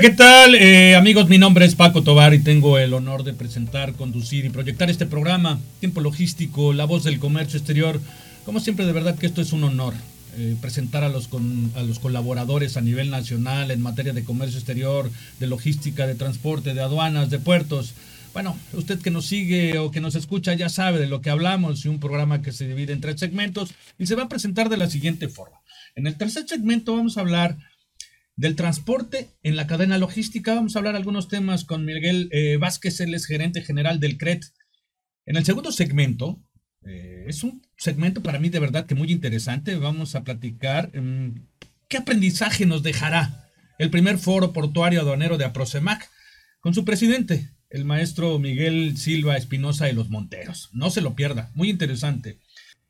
¿Qué tal? Eh, amigos, mi nombre es Paco Tobar y tengo el honor de presentar, conducir y proyectar este programa, Tiempo Logístico, la voz del comercio exterior. Como siempre, de verdad que esto es un honor. Eh, presentar a los, a los colaboradores a nivel nacional en materia de comercio exterior, de logística, de transporte, de aduanas, de puertos. Bueno, usted que nos sigue o que nos escucha ya sabe de lo que hablamos y un programa que se divide en tres segmentos y se va a presentar de la siguiente forma. En el tercer segmento vamos a hablar del transporte en la cadena logística. Vamos a hablar algunos temas con Miguel eh, Vázquez, él es gerente general del CRET. En el segundo segmento, eh, es un segmento para mí de verdad que muy interesante. Vamos a platicar mm, qué aprendizaje nos dejará el primer foro portuario aduanero de Aprocemac con su presidente, el maestro Miguel Silva Espinosa de los Monteros. No se lo pierda, muy interesante.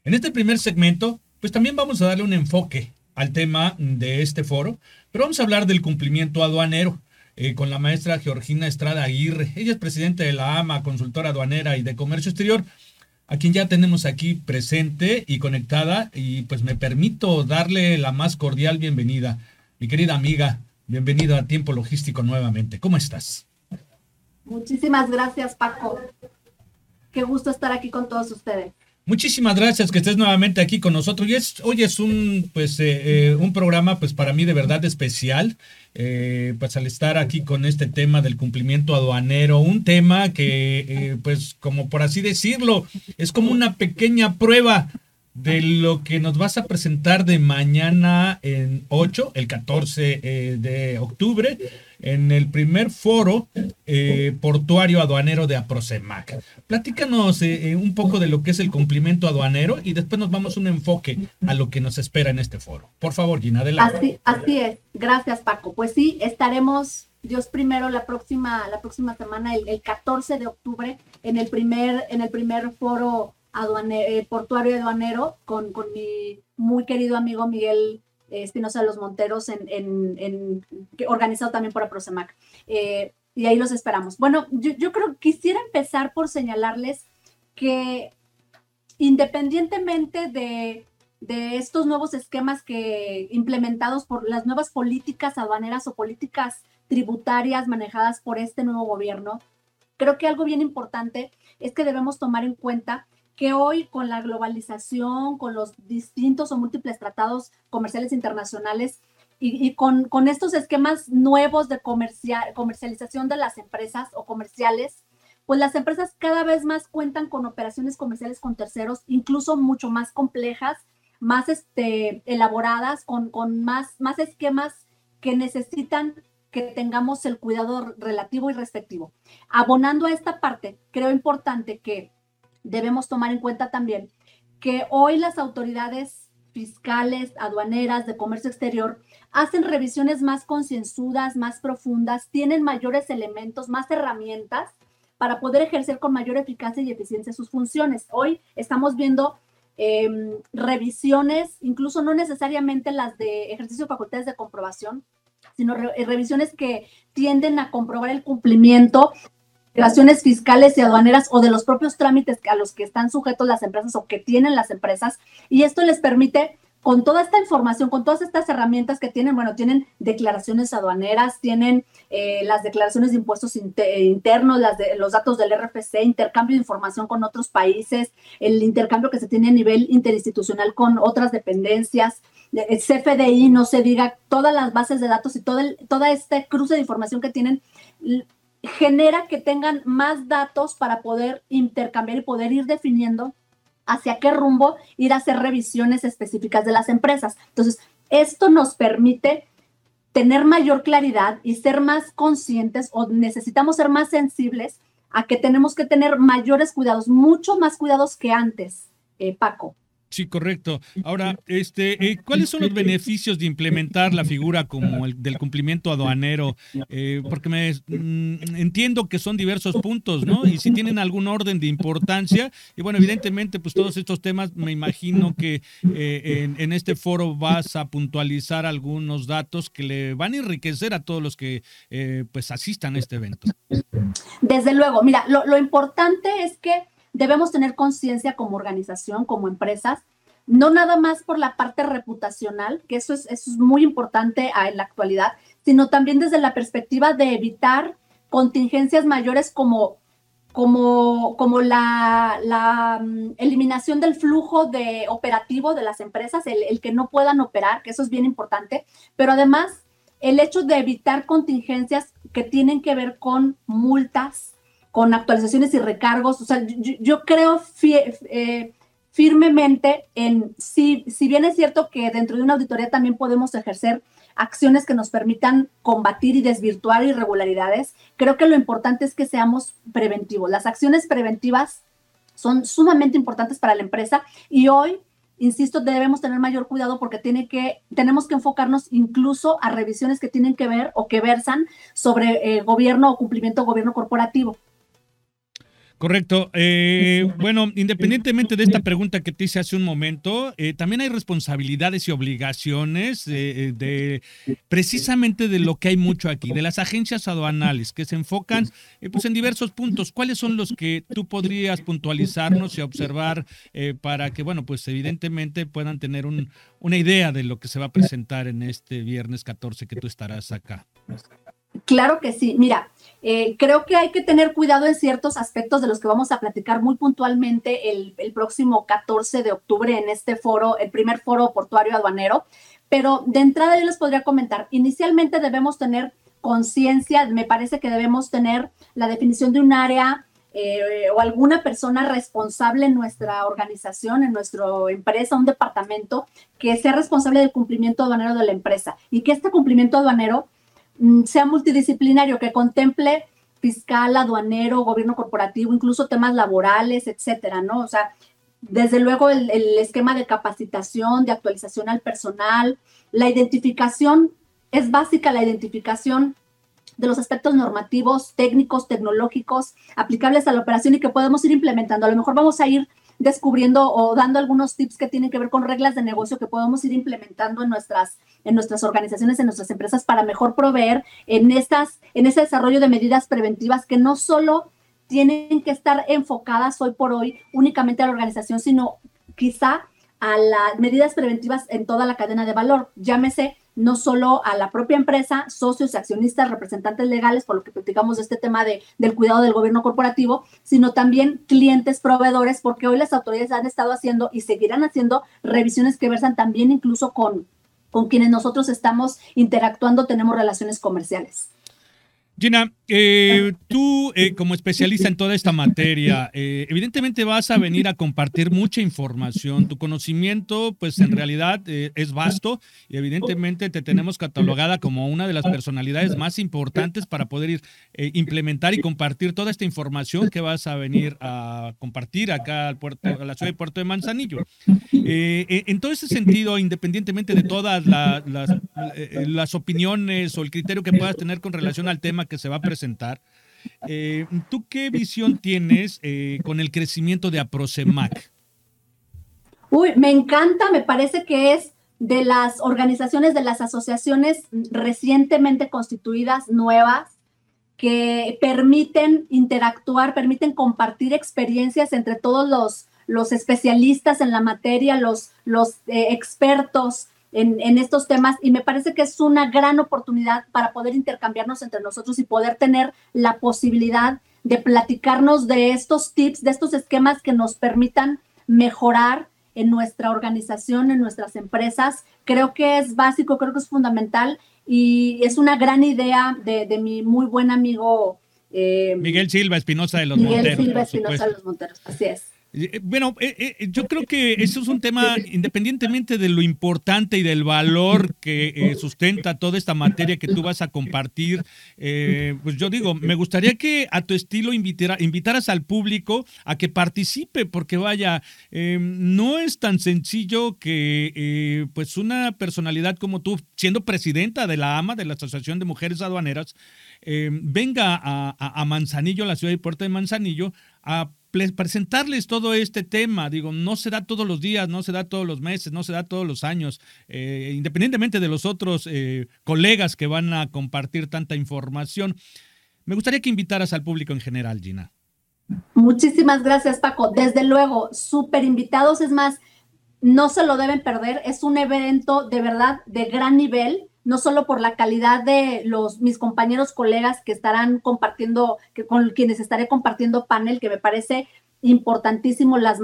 En este primer segmento, pues también vamos a darle un enfoque al tema de este foro, pero vamos a hablar del cumplimiento aduanero. Eh, con la maestra Georgina Estrada Aguirre. Ella es presidenta de la AMA, consultora aduanera y de comercio exterior, a quien ya tenemos aquí presente y conectada, y pues me permito darle la más cordial bienvenida. Mi querida amiga, bienvenida a Tiempo Logístico nuevamente. ¿Cómo estás? Muchísimas gracias, Paco. Qué gusto estar aquí con todos ustedes. Muchísimas gracias que estés nuevamente aquí con nosotros. Y es, hoy es un, pues, eh, eh, un programa, pues, para mí de verdad especial. Eh, pues al estar aquí con este tema del cumplimiento aduanero, un tema que, pues, como por así decirlo, es como una pequeña prueba de lo que nos vas a presentar de mañana en 8, el 14 de octubre en el primer foro eh, portuario aduanero de Aprocemac. Platícanos eh, eh, un poco de lo que es el cumplimiento aduanero y después nos vamos un enfoque a lo que nos espera en este foro. Por favor, Gina, adelante. Así, así es. Gracias, Paco. Pues sí, estaremos Dios primero la próxima, la próxima semana, el, 14 de octubre, en el primer, en el primer foro aduanero, portuario aduanero con, con mi muy querido amigo Miguel Espinosa de los Monteros, en, en, organizado también por Aprocemac. Eh, y ahí los esperamos. Bueno, yo, creo que quisiera empezar por señalarles que independientemente de, de estos nuevos esquemas que implementados por las nuevas políticas aduaneras o políticas tributarias manejadas por este nuevo gobierno, creo que algo bien importante es que debemos tomar en cuenta que hoy con la globalización, con los distintos o múltiples tratados comerciales internacionales y, con, estos esquemas nuevos de comercialización de las empresas o comerciales, pues las empresas cada vez más cuentan con operaciones comerciales con terceros, incluso mucho más complejas, más este, elaboradas, con, con más, más esquemas que necesitan que tengamos el cuidado relativo y respectivo. Abonando a esta parte, creo importante que debemos tomar en cuenta también que hoy las autoridades fiscales, aduaneras, de comercio exterior, hacen revisiones más concienzudas, más profundas, tienen mayores elementos, más herramientas para poder ejercer con mayor eficacia y eficiencia sus funciones. Hoy estamos viendo em, revisiones, incluso no necesariamente las de ejercicio de facultades de comprobación, sino revisiones que tienden a comprobar el cumplimiento relaciones fiscales y aduaneras o de los propios trámites a los que están sujetos las empresas o que tienen las empresas. Y esto les permite, con toda esta información, con todas estas herramientas que tienen, bueno, tienen declaraciones aduaneras, tienen eh, las declaraciones de impuestos internos, las de, los datos del RFC, intercambio de información con otros países, el intercambio que se tiene a nivel interinstitucional con otras dependencias, el CFDI, no se diga, todas las bases de datos y todo el, toda este cruce de información que tienen genera que tengan más datos para poder intercambiar y poder ir definiendo hacia qué rumbo ir a hacer revisiones específicas de las empresas. Entonces, esto nos permite tener mayor claridad y ser más conscientes o necesitamos ser más sensibles a que tenemos que tener mayores cuidados, mucho más cuidados que antes, eh, Paco. Sí, correcto. Ahora, este, eh, ¿cuáles son los beneficios de implementar la figura como el del cumplimiento aduanero? Eh, porque me mm, entiendo que son diversos puntos, ¿no? Y si tienen algún orden de importancia, y bueno, evidentemente, pues todos estos temas, me imagino que eh, en, este foro vas a puntualizar algunos datos que le van a enriquecer a todos los que pues asistan a este evento. Desde luego, mira, lo, lo importante es que debemos tener conciencia como organización, como empresas, no nada más por la parte reputacional, que eso es, es muy importante en la actualidad, sino también desde la perspectiva de evitar contingencias mayores como, como, como la, la mm, eliminación del flujo de operativo de las empresas, el, el que no puedan operar, que eso es bien importante, pero además el hecho de evitar contingencias que tienen que ver con multas, con actualizaciones y recargos. O sea, yo, creo eh, firmemente en, si, si bien es cierto que dentro de una auditoría también podemos ejercer acciones que nos permitan combatir y desvirtuar irregularidades, creo que lo importante es que seamos preventivos. Las acciones preventivas son sumamente importantes para la empresa y hoy insisto, debemos tener mayor cuidado porque tiene que, tenemos que enfocarnos incluso a revisiones que tienen que ver o que versan sobre eh, gobierno o cumplimiento gobierno corporativo. Correcto. Eh, bueno, independientemente de esta pregunta que te hice hace un momento, eh, también hay responsabilidades y obligaciones eh, de, precisamente de lo que hay mucho aquí, de las agencias aduanales que se enfocan pues en diversos puntos. ¿Cuáles son los que tú podrías puntualizarnos y observar para que, bueno, pues evidentemente puedan tener un, una idea de lo que se va a presentar en este viernes 14 que tú estarás acá? Claro que sí. Mira, eh, creo que hay que tener cuidado en ciertos aspectos de los que vamos a platicar muy puntualmente el, próximo 14 de octubre en este foro, el primer foro portuario aduanero. Pero de entrada yo les podría comentar, inicialmente debemos tener conciencia, me parece que debemos tener la definición de un área eh, o alguna persona responsable en nuestra organización, en nuestra empresa, un departamento que sea responsable del cumplimiento aduanero de la empresa y que este cumplimiento aduanero sea multidisciplinario, que contemple fiscal, aduanero, gobierno corporativo, incluso temas laborales, etcétera, ¿no? O sea, desde luego el, esquema de capacitación, de actualización al personal, la identificación, es básica la identificación de los aspectos normativos, técnicos, tecnológicos aplicables a la operación y que podemos ir implementando. A lo mejor vamos a ir descubriendo o dando algunos tips que tienen que ver con reglas de negocio que podemos ir implementando en nuestras, en nuestras organizaciones, en nuestras empresas para mejor proveer en, estas, en ese desarrollo de medidas preventivas que no solo tienen que estar enfocadas hoy por hoy únicamente a la organización, sino quizá a las medidas preventivas en toda la cadena de valor. Llámese no solo a la propia empresa, socios, accionistas, representantes legales, por lo que platicamos de este tema de, del cuidado del gobierno corporativo, sino también clientes, proveedores, porque hoy las autoridades han estado haciendo y seguirán haciendo revisiones que versan también incluso con, con quienes nosotros estamos interactuando, tenemos relaciones comerciales. Gina, eh, tú eh, como especialista en toda esta materia, eh, evidentemente vas a venir a compartir mucha información. Tu conocimiento, pues en realidad es vasto y evidentemente te tenemos catalogada como una de las personalidades más importantes para poder ir implementar y compartir toda esta información que vas a venir a compartir acá al puerto, a la ciudad de Puerto de Manzanillo. en todo ese sentido, independientemente de todas las, las opiniones o el criterio que puedas tener con relación al tema que se va a presentar. Eh, ¿Tú qué visión tienes eh, con el crecimiento de Aprocemac? Uy, me encanta, me parece que es de las organizaciones, de las asociaciones recientemente constituidas, nuevas, que permiten interactuar, permiten compartir experiencias entre todos los, los especialistas en la materia, los, los eh, expertos en, estos temas y me parece que es una gran oportunidad para poder intercambiarnos entre nosotros y poder tener la posibilidad de platicarnos de estos tips, de estos esquemas que nos permitan mejorar en nuestra organización, en nuestras empresas. Creo que es básico, creo que es fundamental y es una gran idea de, mi muy buen amigo. Eh, Miguel Silva Espinosa de los Monteros. Miguel Silva Espinosa de los Monteros, así es. Eh, bueno, eh, eh, yo creo que eso es un tema, independientemente de lo importante y del valor que sustenta toda esta materia que tú vas a compartir, pues yo digo, me gustaría que a tu estilo invitaras al público a que participe, porque vaya, no es tan sencillo que pues una personalidad como tú, siendo presidenta de la AMA, de la Asociación de Mujeres Aduaneras, venga a, a Manzanillo, la ciudad de Puerto de Manzanillo, a presentarles todo este tema. Digo, no se da todos los días, no se da todos los meses, no se da todos los años, eh, independientemente de los otros eh, colegas que van a compartir tanta información. Me gustaría que invitaras al público en general, Gina. Muchísimas gracias, Paco. Desde luego, súper invitados. Es más, no se lo deben perder. Es un evento de verdad de gran nivel no solo por la calidad de los mis compañeros colegas que estarán compartiendo, que con quienes estaré compartiendo panel, que me parece importantísimo las,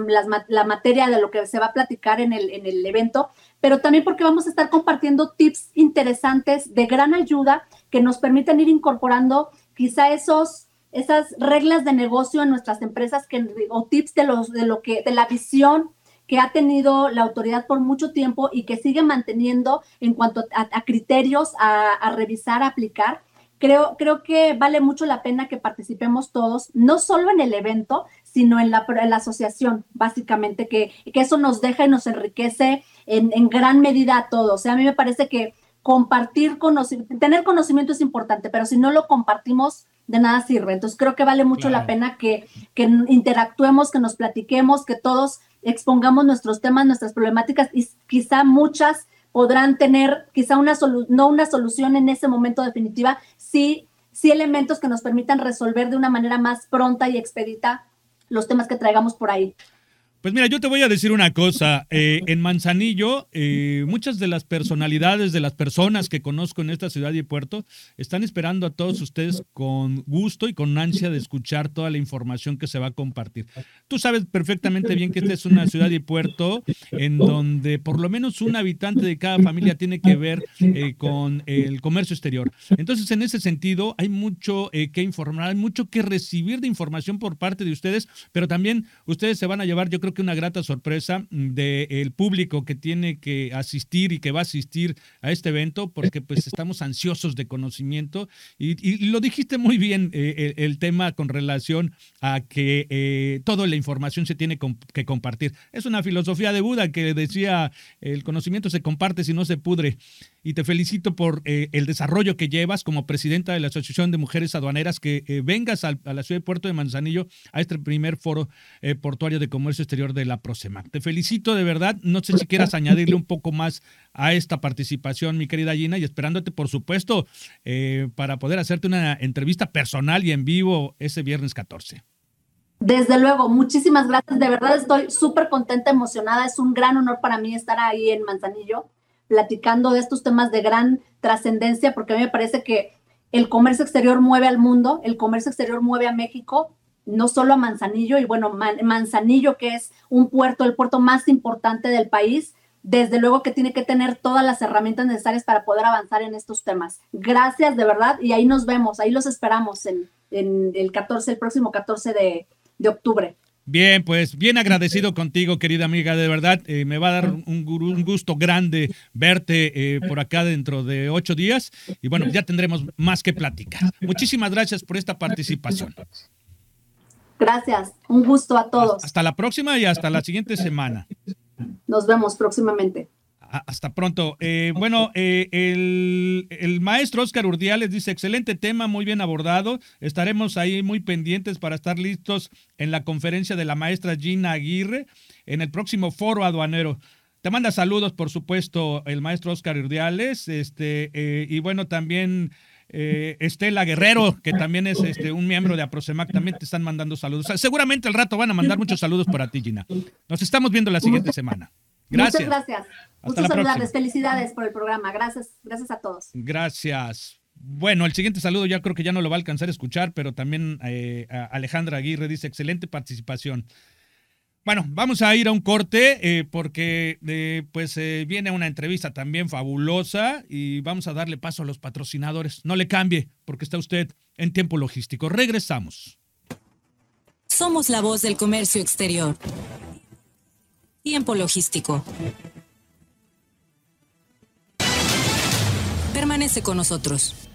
la materia de lo que se va a platicar en el, en el evento, pero también porque vamos a estar compartiendo tips interesantes de gran ayuda que nos permiten ir incorporando quizá esos esas reglas de negocio en nuestras empresas que, o tips de los de lo que de la visión que ha tenido la autoridad por mucho tiempo y que sigue manteniendo en cuanto a, criterios a, revisar, a aplicar. Creo, creo que vale mucho la pena que participemos todos, no solo en el evento, sino en la, la asociación, básicamente, que, que, eso nos deja y nos enriquece en, en gran medida a todos. O sea, a mí me parece que compartir conocimiento, tener conocimiento es importante, pero si no lo compartimos, de nada sirve. Entonces creo que vale mucho la pena que, que interactuemos, que nos platiquemos, que todos expongamos nuestros temas, nuestras problemáticas y quizá muchas podrán tener quizá una no una solución en ese momento definitiva, sí, sí elementos que nos permitan resolver de una manera más pronta y expedita los temas que traigamos por ahí. Pues mira, yo te voy a decir una cosa. Eh, en Manzanillo, eh, muchas de las personalidades, de las personas que conozco en esta ciudad y puerto, están esperando a todos ustedes con gusto y con ansia de escuchar toda la información que se va a compartir. Tú sabes perfectamente bien que esta es una ciudad y puerto en donde por lo menos un habitante de cada familia tiene que ver eh, con el comercio exterior. Entonces, en ese sentido, hay mucho que informar, hay mucho que recibir de información por parte de ustedes, pero también ustedes se van a llevar, yo creo que una grata sorpresa del público que tiene que asistir y que va a asistir a este evento, porque pues estamos ansiosos de conocimiento y, lo dijiste muy bien eh, el, tema con relación a que eh, toda la información se tiene que compartir. Es una filosofía de Buda que decía el conocimiento se comparte si no se pudre y te felicito por eh, el desarrollo que llevas como presidenta de la Asociación de Mujeres Aduaneras, que vengas a la ciudad de Puerto de Manzanillo a este primer foro portuario de comercio exterior de la Prosemac. Te felicito de verdad. No sé si quieras añadirle un poco más a esta participación, mi querida Gina, y esperándote, por supuesto, para poder hacerte una entrevista personal y en vivo ese viernes 14. Desde luego, muchísimas gracias. De verdad estoy súper contenta, emocionada. Es un gran honor para mí estar ahí en Manzanillo platicando de estos temas de gran trascendencia, porque a mí me parece que el comercio exterior mueve al mundo, el comercio exterior mueve a México, no solo a Manzanillo, y bueno, Manzanillo, que es un puerto, el puerto más importante del país, desde luego que tiene que tener todas las herramientas necesarias para poder avanzar en estos temas. Gracias de verdad, y ahí nos vemos, ahí los esperamos en, el 14, el próximo 14 de, de octubre. Bien, pues bien agradecido contigo, querida amiga, de verdad. Eh, me va a dar un, gusto grande verte eh, por acá dentro de ocho días y bueno, ya tendremos más que platicar. Muchísimas gracias por esta participación. Gracias, un gusto a todos. Hasta la próxima y hasta la siguiente semana. Nos vemos próximamente. Hasta pronto. Eh, bueno, eh, el, maestro Oscar Urdiales dice, excelente tema, muy bien abordado. Estaremos ahí muy pendientes para estar listos en la conferencia de la maestra Gina Aguirre en el próximo foro aduanero. Te manda saludos, por supuesto, el maestro Oscar Urdiales. Este, eh, y bueno, también Estela Guerrero, que también es este, un miembro de Aprosemac, también te están mandando saludos. seguramente al rato van a mandar muchos saludos para ti, Gina. Nos estamos viendo la siguiente semana. Gracias. Muchas gracias. Muchas saludarles. Felicidades por el programa. Gracias, gracias a todos. Gracias. Bueno, el siguiente saludo ya creo que ya no lo va a alcanzar a escuchar, pero también eh, Alejandra Aguirre dice excelente participación. Bueno, vamos a ir a un corte eh, porque eh, pues viene una entrevista también fabulosa y vamos a darle paso a los patrocinadores. No le cambie porque está usted en tiempo logístico. Regresamos. Somos la voz del comercio exterior. Tiempo logístico. Permanece con nosotros.